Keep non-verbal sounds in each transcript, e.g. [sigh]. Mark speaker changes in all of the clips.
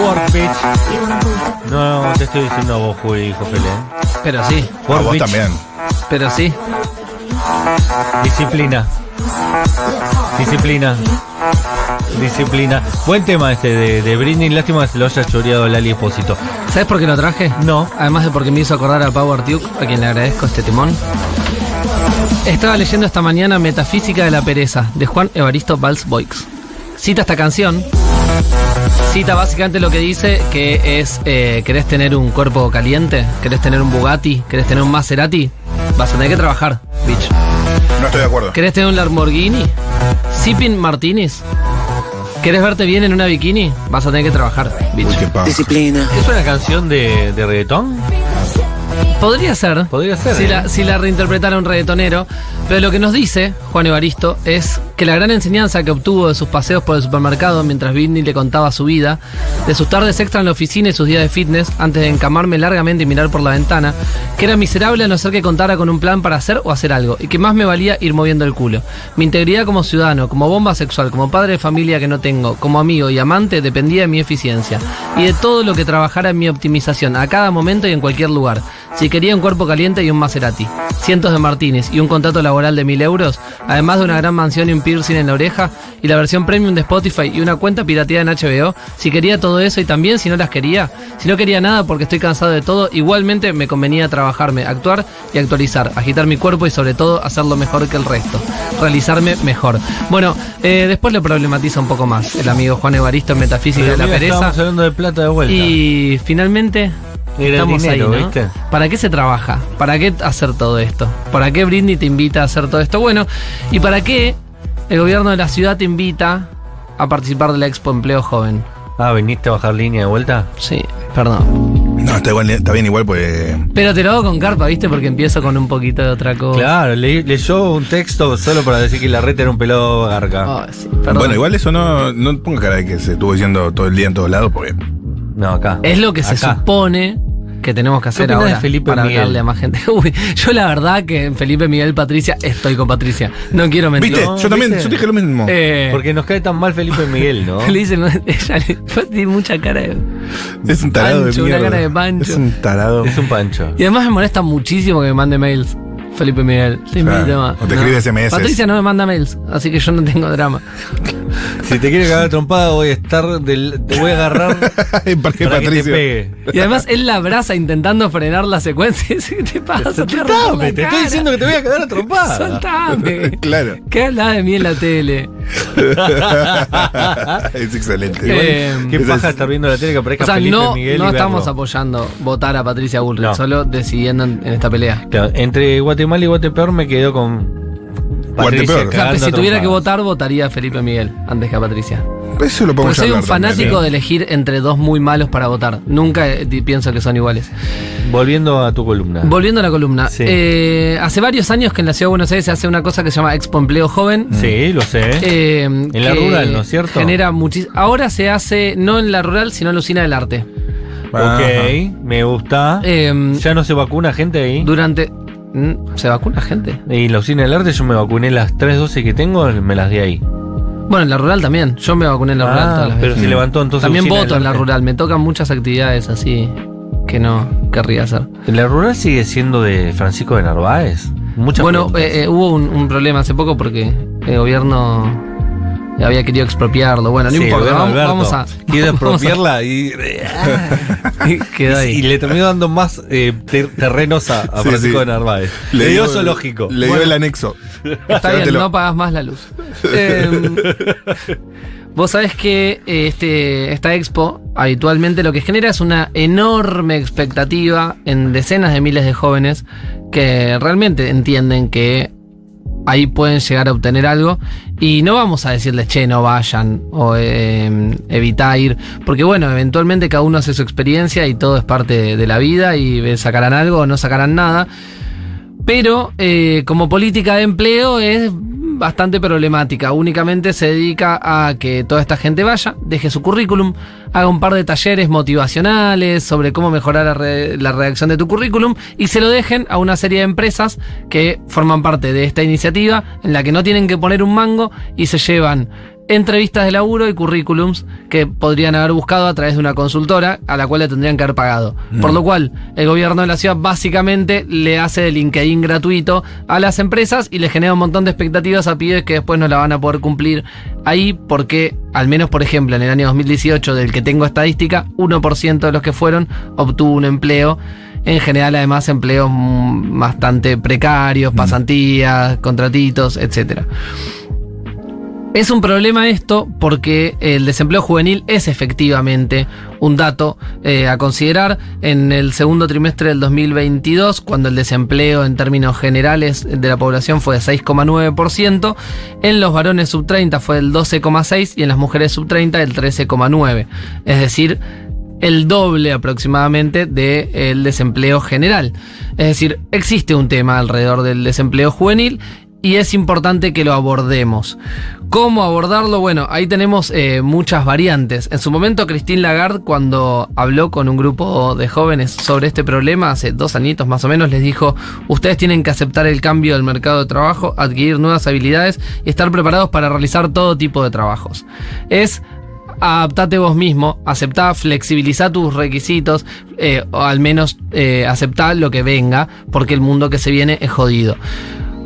Speaker 1: Work, bitch. No, te estoy diciendo a vos, Juli, hijo Pelé.
Speaker 2: Pero sí,
Speaker 3: A
Speaker 1: Work,
Speaker 3: vos también.
Speaker 2: pero sí.
Speaker 1: Disciplina. Disciplina. Disciplina. Buen tema este de, de Britney. Lástima que se lo haya choreado Lali Espósito.
Speaker 2: ¿Sabes por qué lo traje?
Speaker 1: No.
Speaker 2: Además de porque me hizo acordar a Power Duke, a quien le agradezco este timón. Estaba leyendo esta mañana Metafísica de la Pereza, de Juan Evaristo Valls Boix. Cita esta canción. Cita básicamente lo que dice que es, eh, ¿querés tener un cuerpo caliente? ¿Querés tener un Bugatti? ¿Querés tener un Maserati? Vas a tener que trabajar, bitch.
Speaker 3: No estoy de acuerdo.
Speaker 2: ¿Querés tener un Lamborghini? ¿Sipping Martinis? ¿Querés verte bien en una bikini? Vas a tener que trabajar, bitch.
Speaker 3: Uy, qué paja.
Speaker 4: Disciplina.
Speaker 1: ¿Es una canción de, de reggaetón?
Speaker 2: Podría ser.
Speaker 1: Podría ser,
Speaker 2: Si,
Speaker 1: ¿eh?
Speaker 2: la, si la reinterpretara un reggaetonero. Pero lo que nos dice Juan Evaristo es que la gran enseñanza que obtuvo de sus paseos por el supermercado mientras Britney le contaba su vida, de sus tardes extra en la oficina y sus días de fitness, antes de encamarme largamente y mirar por la ventana, que era miserable a no ser que contara con un plan para hacer o hacer algo, y que más me valía ir moviendo el culo. Mi integridad como ciudadano, como bomba sexual, como padre de familia que no tengo, como amigo y amante, dependía de mi eficiencia, y de todo lo que trabajara en mi optimización, a cada momento y en cualquier lugar. Si quería un cuerpo caliente y un Maserati, cientos de Martínez y un contrato laboral de mil euros, además de una gran mansión y un piercing en la oreja, y la versión premium de Spotify y una cuenta pirateada en HBO, si quería todo eso y también si no las quería, si no quería nada porque estoy cansado de todo, igualmente me convenía trabajarme, actuar y actualizar, agitar mi cuerpo y sobre todo hacerlo mejor que el resto, realizarme mejor. Bueno, eh, después le problematiza un poco más el amigo Juan Evaristo en Metafísica de la Pereza.
Speaker 1: Estábamos hablando de plata de vuelta.
Speaker 2: Y finalmente
Speaker 1: Era
Speaker 2: estamos
Speaker 1: dinero,
Speaker 2: ahí, ¿no?
Speaker 1: ¿viste?
Speaker 2: ¿Para qué se trabaja? ¿Para qué hacer todo esto? ¿Para qué Britney te invita a hacer todo esto? Bueno, ¿y para qué el gobierno de la ciudad te invita a participar de la Expo Empleo Joven?
Speaker 1: Ah, ¿viniste a bajar línea de vuelta?
Speaker 2: Sí, perdón.
Speaker 3: No, está, igual- está bien igual, pues.
Speaker 2: Pero te lo hago con carpa, ¿viste? Porque empiezo con un poquito de otra cosa.
Speaker 1: Claro, le- leyó un texto solo para decir que la reta era un pelado garca.
Speaker 2: Ay, sí, perdón.
Speaker 3: Bueno, igual eso no, no ponga cara de que se estuvo diciendo todo el día en todos lados, porque.
Speaker 1: No, acá.
Speaker 2: Es lo que se supone que tenemos que hacer
Speaker 1: de
Speaker 2: ahora
Speaker 1: Felipe
Speaker 2: para
Speaker 1: Miguel?
Speaker 2: hablarle a más gente. [laughs] Uy, yo la verdad que en Felipe Miguel Patricia estoy con Patricia. No quiero mentir.
Speaker 3: ¿Viste?
Speaker 1: No,
Speaker 3: yo también,
Speaker 1: ¿viste?
Speaker 3: yo te dije lo mismo.
Speaker 2: Eh,
Speaker 1: Porque nos cae tan mal Felipe Miguel, ¿no? [laughs]
Speaker 2: Le dicen, [laughs] ella le tiene mucha cara de.
Speaker 3: es un tarado
Speaker 2: Pancho,
Speaker 3: de
Speaker 2: una cara de Pancho.
Speaker 3: Es un tarado.
Speaker 1: Es un pancho.
Speaker 2: Y además me molesta muchísimo que me mande mails. Felipe Miguel.
Speaker 3: Claro, o te escribe SMS.
Speaker 2: Patricia no me manda mails, así que yo no tengo drama. [laughs]
Speaker 1: Si te quiere cagar trompada, voy a estar del, te voy a agarrar [laughs]
Speaker 3: ¿Para
Speaker 1: que te pegue.
Speaker 2: Y además él la abraza intentando frenar la secuencia. [laughs] ¿Qué te pasa?
Speaker 1: Soltame, te estoy diciendo que te voy a cagar a trompada.
Speaker 2: Soltame.
Speaker 3: claro.
Speaker 2: ¿Qué hablas de mí en la tele? [laughs]
Speaker 3: es excelente.
Speaker 2: Eh,
Speaker 1: Qué paja
Speaker 3: es-
Speaker 1: estar viendo la tele que aparezca
Speaker 2: O sea,
Speaker 1: Felipe
Speaker 2: no,
Speaker 1: Miguel
Speaker 2: no
Speaker 1: y
Speaker 2: estamos
Speaker 1: verlo.
Speaker 2: apoyando votar a Patricia Bullrich,
Speaker 1: No.
Speaker 2: solo decidiendo en, en esta pelea.
Speaker 1: Claro, entre Guatemala y Guatepeor me quedo con Patricia
Speaker 3: Guatepeor.
Speaker 2: O sea,
Speaker 1: cagando
Speaker 2: si tuviera que votar, votaría a Felipe Miguel antes que a Patricia.
Speaker 3: Eso lo podemos
Speaker 2: Porque soy un
Speaker 3: también,
Speaker 2: fanático
Speaker 3: ¿eh?
Speaker 2: de elegir entre dos muy malos para votar. Nunca eh, pienso que son iguales.
Speaker 1: Volviendo a tu columna.
Speaker 2: Volviendo a la columna.
Speaker 1: Sí.
Speaker 2: Eh, hace varios años que en la Ciudad de Buenos Aires se hace una cosa que se llama Expo Empleo Joven.
Speaker 1: sí, lo sé.
Speaker 2: Eh,
Speaker 1: En la rural, ¿no es cierto?
Speaker 2: Genera muchis- Ahora se hace no en la rural, sino en la usina del arte.
Speaker 3: Ajá.
Speaker 1: ok, me gusta.
Speaker 2: Eh,
Speaker 1: ¿Ya no se vacuna gente ahí?
Speaker 2: durante. ¿Mm? ¿Se vacuna gente?
Speaker 1: Y en la usina del arte yo me vacuné las tres dosis que tengo, me las di ahí.
Speaker 2: Bueno, en la rural también. Yo me vacuné en la rural
Speaker 1: Ah,
Speaker 2: todas las
Speaker 1: pero
Speaker 2: veces.
Speaker 1: se levantó entonces
Speaker 2: También voto en la rural. Me tocan muchas actividades así que no querría hacer.
Speaker 1: ¿En la rural sigue siendo de Francisco de Narváez? Muchas
Speaker 2: bueno, eh, eh, hubo un, un problema hace poco porque el gobierno había querido expropiarlo. Bueno, no
Speaker 1: Sí,
Speaker 2: importa.
Speaker 1: bueno,
Speaker 2: Vamos, vamos a. A-
Speaker 1: expropiarla y, [laughs]
Speaker 2: Quedó ahí.
Speaker 1: y le terminó dando más eh, ter- terrenos a, a
Speaker 3: Sí,
Speaker 1: Francisco
Speaker 3: sí.
Speaker 1: de Narváez. Le, dio zoológico.
Speaker 3: Le dio
Speaker 2: Bueno.
Speaker 3: el anexo.
Speaker 2: Está bien, no pagas más la luz. [laughs] Eh, Vos sabés que eh, este, esta expo habitualmente lo que genera es una enorme expectativa en decenas de miles de jóvenes que realmente entienden que ahí pueden llegar a obtener algo y no vamos a decirles, che, no vayan o eh, evita ir, porque bueno, eventualmente cada uno hace su experiencia y todo es parte de, de la vida y sacarán algo o no sacarán nada. Pero eh, como política de empleo es bastante problemática. Únicamente se dedica a que toda esta gente vaya, deje su currículum, haga un par de talleres motivacionales sobre cómo mejorar la, re- la redacción de tu currículum y se lo dejen a una serie de empresas que forman parte de esta iniciativa en la que no tienen que poner un mango y se llevan entrevistas de laburo y currículums que podrían haber buscado a través de una consultora a la cual le tendrían que haber pagado. Por lo cual, el gobierno de la ciudad básicamente le hace de LinkedIn gratuito a las empresas y le genera un montón de expectativas a pibes que después no la van a poder cumplir ahí porque, al menos por ejemplo, en el año 2018 del que tengo estadística, 1% de los que fueron obtuvo un empleo. En general, además, empleos mm, bastante precarios, pasantías, contratitos, etcétera. Es un problema esto porque el desempleo juvenil es efectivamente un dato eh, a considerar. En el segundo trimestre del 2022, cuando el desempleo en términos generales de la población fue de 6,9%, en los varones sub 30 fue del 12,6% y en las mujeres sub 30 del 13,9%. Es decir, el doble aproximadamente del desempleo general. Es decir, existe un tema alrededor del desempleo juvenil y es importante que lo abordemos. ¿Cómo abordarlo? Bueno, ahí tenemos eh, muchas variantes. En su momento, Christine Lagarde, cuando habló con un grupo de jóvenes sobre este problema, hace dos añitos más o menos, les dijo, ustedes tienen que aceptar el cambio del mercado de trabajo, adquirir nuevas habilidades y estar preparados para realizar todo tipo de trabajos. Es adaptate vos mismo, aceptá, flexibilizá tus requisitos, eh, o al menos eh, aceptá lo que venga, porque el mundo que se viene es jodido.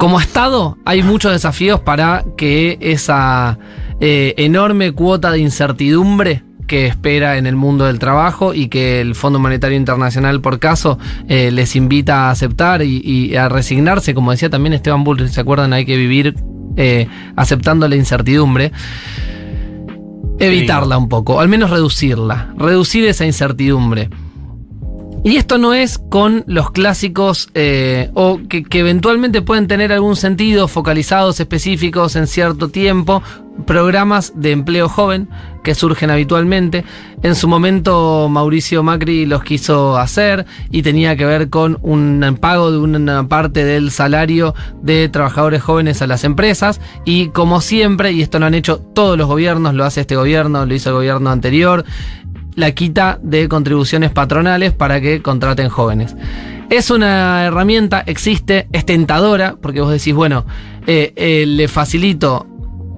Speaker 2: Como Estado hay muchos desafíos para que esa eh, enorme cuota de incertidumbre que espera en el mundo del trabajo y que el Fondo Monetario Internacional, por caso, eh, les invita a aceptar y, a resignarse, como decía también Esteban Bull, ¿se acuerdan? Hay que vivir eh, aceptando la incertidumbre. Evitarla un poco, al menos reducirla, reducir esa incertidumbre. Y esto no es con los clásicos eh, o que, eventualmente pueden tener algún sentido focalizados específicos en cierto tiempo, programas de empleo joven que surgen habitualmente. En su momento Mauricio Macri los quiso hacer y tenía que ver con un pago de una parte del salario de trabajadores jóvenes a las empresas y como siempre, y esto lo han hecho todos los gobiernos, lo hace este gobierno, lo hizo el gobierno anterior, la quita de contribuciones patronales para que contraten jóvenes. Es una herramienta, existe, es tentadora, porque vos decís, bueno, eh, eh, le facilito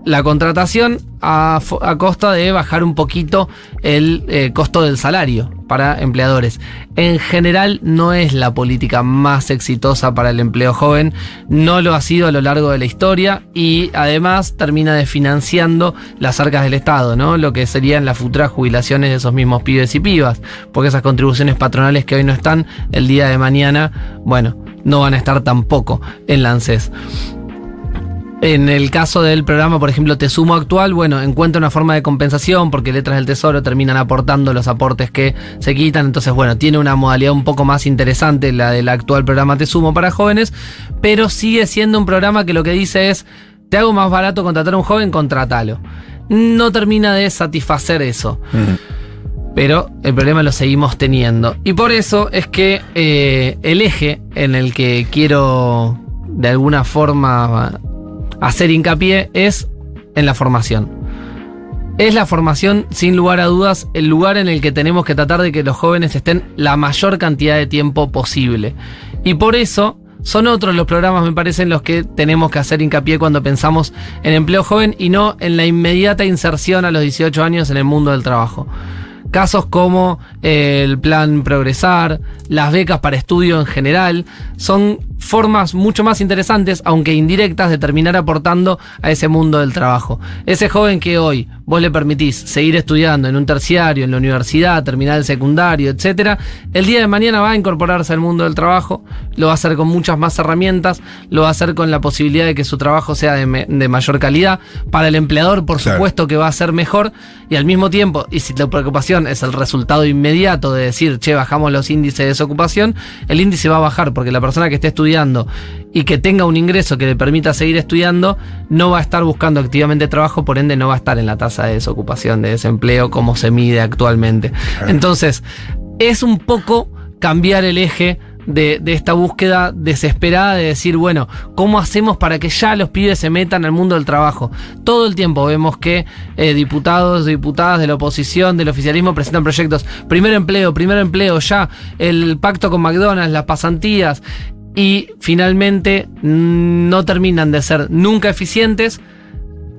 Speaker 2: la contratación a, costa de bajar un poquito el eh, costo del salario para empleadores. En general no es la política más exitosa para el empleo joven, no lo ha sido a lo largo de la historia y además termina desfinanciando las arcas del Estado, ¿no? Lo que serían las futuras jubilaciones de esos mismos pibes y pibas, porque esas contribuciones patronales que hoy no están, el día de mañana, bueno, no van a estar tampoco en la ANSES. En el caso del programa, por ejemplo, Te Sumo Actual, bueno, encuentra una forma de compensación porque Letras del Tesoro terminan aportando los aportes que se quitan. Entonces, bueno, tiene una modalidad un poco más interesante la del actual programa Te Sumo para jóvenes, pero sigue siendo un programa que lo que dice es, te hago más barato contratar a un joven, contratalo. No termina de satisfacer eso. Pero el problema lo seguimos teniendo. Y por eso es que eh, el eje en el que quiero de alguna forma hacer hincapié es en la formación. Es la formación, sin lugar a dudas, el lugar en el que tenemos que tratar de que los jóvenes estén la mayor cantidad de tiempo posible. Y por eso son otros los programas, me parece, en los que tenemos que hacer hincapié cuando pensamos en empleo joven y no en la inmediata inserción a los 18 años en el mundo del trabajo. Casos como eh, el plan Progresar, las becas para estudio en general, son formas mucho más interesantes, aunque indirectas, de terminar aportando a ese mundo del trabajo. Ese joven que hoy vos le permitís seguir estudiando en un terciario, en la universidad, terminar el secundario, etc., el día de mañana va a incorporarse al mundo del trabajo, lo va a hacer con muchas más herramientas, lo va a hacer con la posibilidad de que su trabajo sea de, mayor calidad. Para el empleador, por supuesto que va a ser mejor, y al mismo tiempo, y si la preocupación es el resultado inmediato de decir, che, bajamos los índices de desocupación, el índice va a bajar porque la persona que esté estudiando y que tenga un ingreso que le permita seguir estudiando, no va a estar buscando activamente trabajo, por ende no va a estar en la tasa de desocupación, de desempleo como se mide actualmente. Entonces, es un poco cambiar el eje de, esta búsqueda desesperada de decir, bueno, ¿cómo hacemos para que ya los pibes se metan al mundo del trabajo? Todo el tiempo vemos que eh, diputados, diputadas de la oposición, del oficialismo presentan proyectos, primer empleo, primer empleo, ya, el pacto con McDonald's, las pasantías, y finalmente no terminan de ser nunca eficientes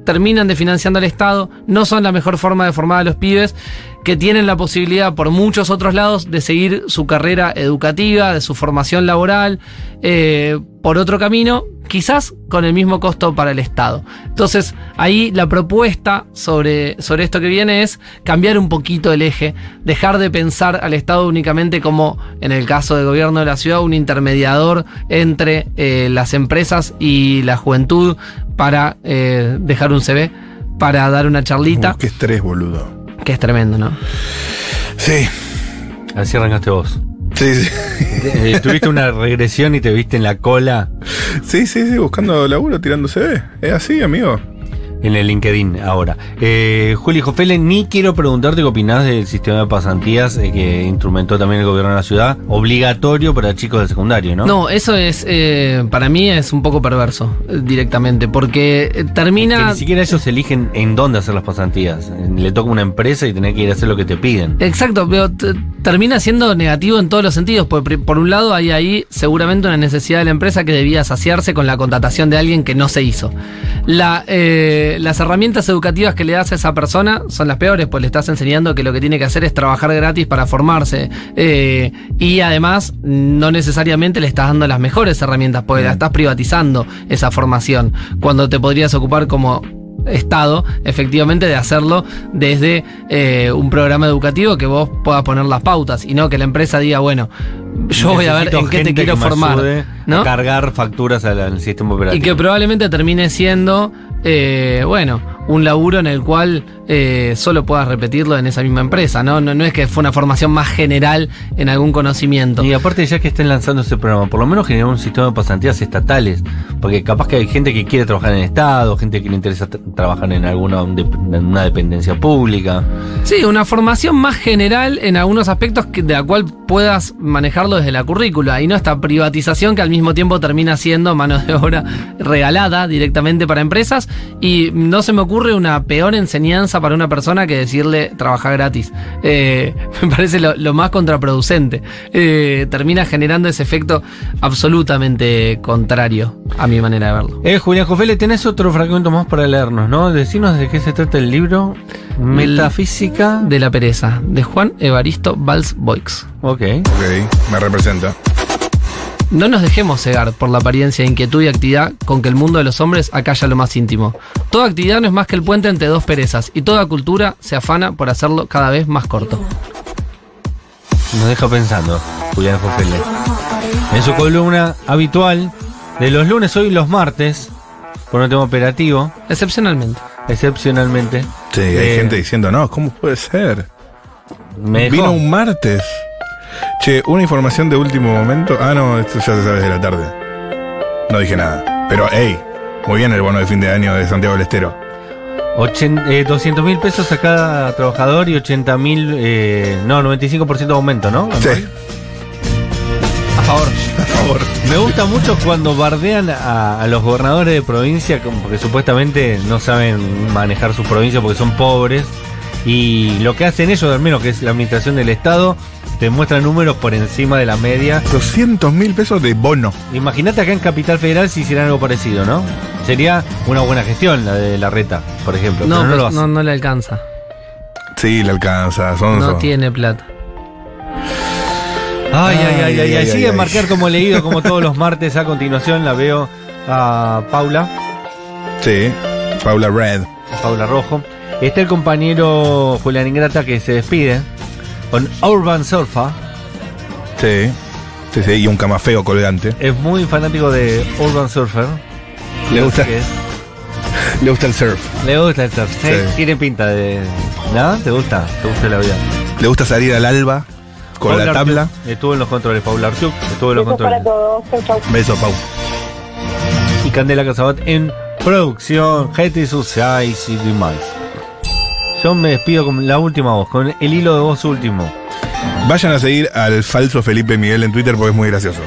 Speaker 2: terminan desfinanciando al Estado, no son la mejor forma de formar a los pibes que tienen la posibilidad por muchos otros lados de seguir su carrera educativa, de su formación laboral, eh, por otro camino, quizás con el mismo costo para el Estado. Entonces, ahí la propuesta sobre, sobre esto que viene es cambiar un poquito el eje, dejar de pensar al Estado únicamente como, en el caso del gobierno de la ciudad, un intermediador entre eh, las empresas y la juventud para eh, dejar un CV, para dar una charlita,
Speaker 3: Uh, qué estrés, boludo.
Speaker 2: que es tremendo, ¿no?
Speaker 3: Sí,
Speaker 1: Así arrancaste vos.
Speaker 3: sí, sí. [laughs]
Speaker 1: Eh, Tuviste una regresión y te viste en la cola
Speaker 3: Sí, sí, sí, buscando laburo, tirando CV. Es así, amigo.
Speaker 1: En el LinkedIn ahora. Eh, Juli Jofele, ni quiero preguntarte qué opinás del sistema de pasantías eh, que instrumentó también el gobierno de la ciudad, obligatorio para chicos de secundario, ¿no?
Speaker 2: No, eso es, eh, para mí es un poco perverso eh, directamente, porque eh,
Speaker 1: Que
Speaker 2: termina...
Speaker 1: ni siquiera ellos eligen en dónde hacer las pasantías. Le toca una empresa y tenés que ir a hacer lo que te piden.
Speaker 2: Exacto, pero termina siendo negativo en todos los sentidos, porque por un lado hay ahí seguramente una necesidad de la empresa que debía saciarse con la contratación de alguien que no se hizo. La, eh, las herramientas educativas que le das a esa persona son las peores, pues le estás enseñando que lo que tiene que hacer es trabajar gratis para formarse. eh, y además, no necesariamente le estás dando las mejores herramientas, porque la estás privatizando esa formación, cuando te podrías ocupar como Estado, efectivamente, de hacerlo desde eh, un programa educativo que vos puedas poner las pautas y no que la empresa diga, bueno, yo voy a ver en qué te quiero formar. ¿no?
Speaker 1: A cargar facturas al, al sistema
Speaker 2: Y
Speaker 1: operativo.
Speaker 2: que probablemente termine siendo, eh, bueno, un laburo en el cual eh, solo puedas repetirlo en esa misma empresa, ¿no? ¿no? No es que fue una formación más general en algún conocimiento.
Speaker 1: Y aparte, ya que estén lanzando ese programa, por lo menos generar un sistema de pasantías estatales. Porque capaz que hay gente que quiere trabajar en el Estado, gente que le interesa tra- trabajar en alguna en una dependencia pública.
Speaker 2: Sí, una formación más general en algunos aspectos que, de la cual puedas manejarlo desde la currícula y no esta privatización que al mismo tiempo termina siendo mano de obra regalada directamente para empresas y no se me ocurre una peor enseñanza para una persona que decirle trabajar gratis. Eh, [laughs] me parece lo, lo más contraproducente. Eh, termina generando ese efecto absolutamente contrario a mi manera de verlo.
Speaker 1: Eh, Julián Jofele, tenés otro fragmento más para leernos, ¿no? Decinos de qué se trata el libro. Metafísica.
Speaker 2: De la pereza, de Juan Evaristo Valls Boix.
Speaker 1: Ok.
Speaker 3: Ok, me representa.
Speaker 2: No nos dejemos cegar por la apariencia de inquietud y actividad con que el mundo de los hombres acalla lo más íntimo. Toda actividad no es más que el puente entre dos perezas y toda cultura se afana por hacerlo cada vez más corto.
Speaker 1: Nos deja pensando, Julián Jofele. En su columna habitual de los lunes, hoy los martes, por un tema operativo,
Speaker 2: Excepcionalmente.
Speaker 1: excepcionalmente.
Speaker 3: Sí, hay
Speaker 1: eh,
Speaker 3: gente diciendo, no, ¿cómo puede ser?
Speaker 1: Me dejó-
Speaker 3: Vino un martes. Che, una información de último momento. Ah, no, esto ya se sabe de la tarde. No dije nada. Pero, hey, muy bien el bono de fin de año de Santiago del Estero.
Speaker 1: Eh, 200 mil pesos a cada trabajador y 80 mil, eh, no, 95% de aumento, ¿no?
Speaker 3: Sí,
Speaker 2: A favor.
Speaker 3: a favor.
Speaker 1: Me gusta mucho cuando bardean a, a los gobernadores de provincia, porque supuestamente no saben manejar sus provincias porque son pobres. Y lo que hacen ellos, al menos que es la administración del Estado, te muestran números por encima de la media.
Speaker 3: 200 mil pesos de bono.
Speaker 1: Imagínate acá en Capital Federal si hicieran algo parecido, ¿no? Sería una buena gestión la de la reta, por ejemplo.
Speaker 2: No,
Speaker 1: pero no
Speaker 2: pues,
Speaker 1: lo hacen.
Speaker 2: no, no le alcanza.
Speaker 3: Sí, le alcanza.
Speaker 2: No tiene plata.
Speaker 1: Ay, ay, ay, ay, ay.
Speaker 3: ay,
Speaker 1: Sigue
Speaker 3: ay.
Speaker 1: marcar como leído, como todos los martes. A continuación la veo a Paula,
Speaker 3: Sí, Paula Red.
Speaker 1: Paula Rojo. Está el compañero Julián Ingrata que se despide con Urban Surfa.
Speaker 3: Sí. Sí, sí, y un camafeo colgante.
Speaker 1: Es muy fanático de Urban Surfer.
Speaker 3: Le gusta,
Speaker 1: Que es-
Speaker 3: le gusta el surf.
Speaker 1: le gusta el surf. Sí,
Speaker 3: Sí.
Speaker 1: Tiene pinta de. ¿No? ¿Te gusta? ¿Te gusta la vida?
Speaker 3: Le gusta salir al alba con la tabla.
Speaker 1: Artiuk. Estuvo en los controles. Paula Artiuk. Estuvo en los
Speaker 4: Besos para
Speaker 1: controles.
Speaker 4: todos. Chau, chau.
Speaker 3: Beso, Pau.
Speaker 1: Y Candela Casabat en producción. Gente Society y demás. Yo me despido con la última voz, con el hilo de voz último.
Speaker 3: Vayan a seguir al falso Felipe Miguel en Twitter porque es muy gracioso.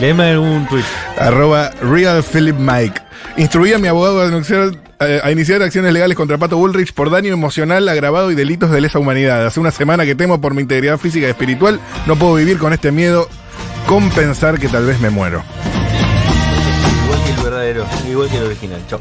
Speaker 1: Léeme algún tweet.
Speaker 3: Arroba Real Philip Mike. Instruí a mi abogado a iniciar, eh, a iniciar acciones legales contra Pato Bullrich por daño emocional agravado y delitos de lesa humanidad. Hace una semana que temo por mi integridad física y espiritual. No puedo vivir con este miedo con pensar que tal vez me muero.
Speaker 1: Igual que el verdadero, igual que el original. Chao.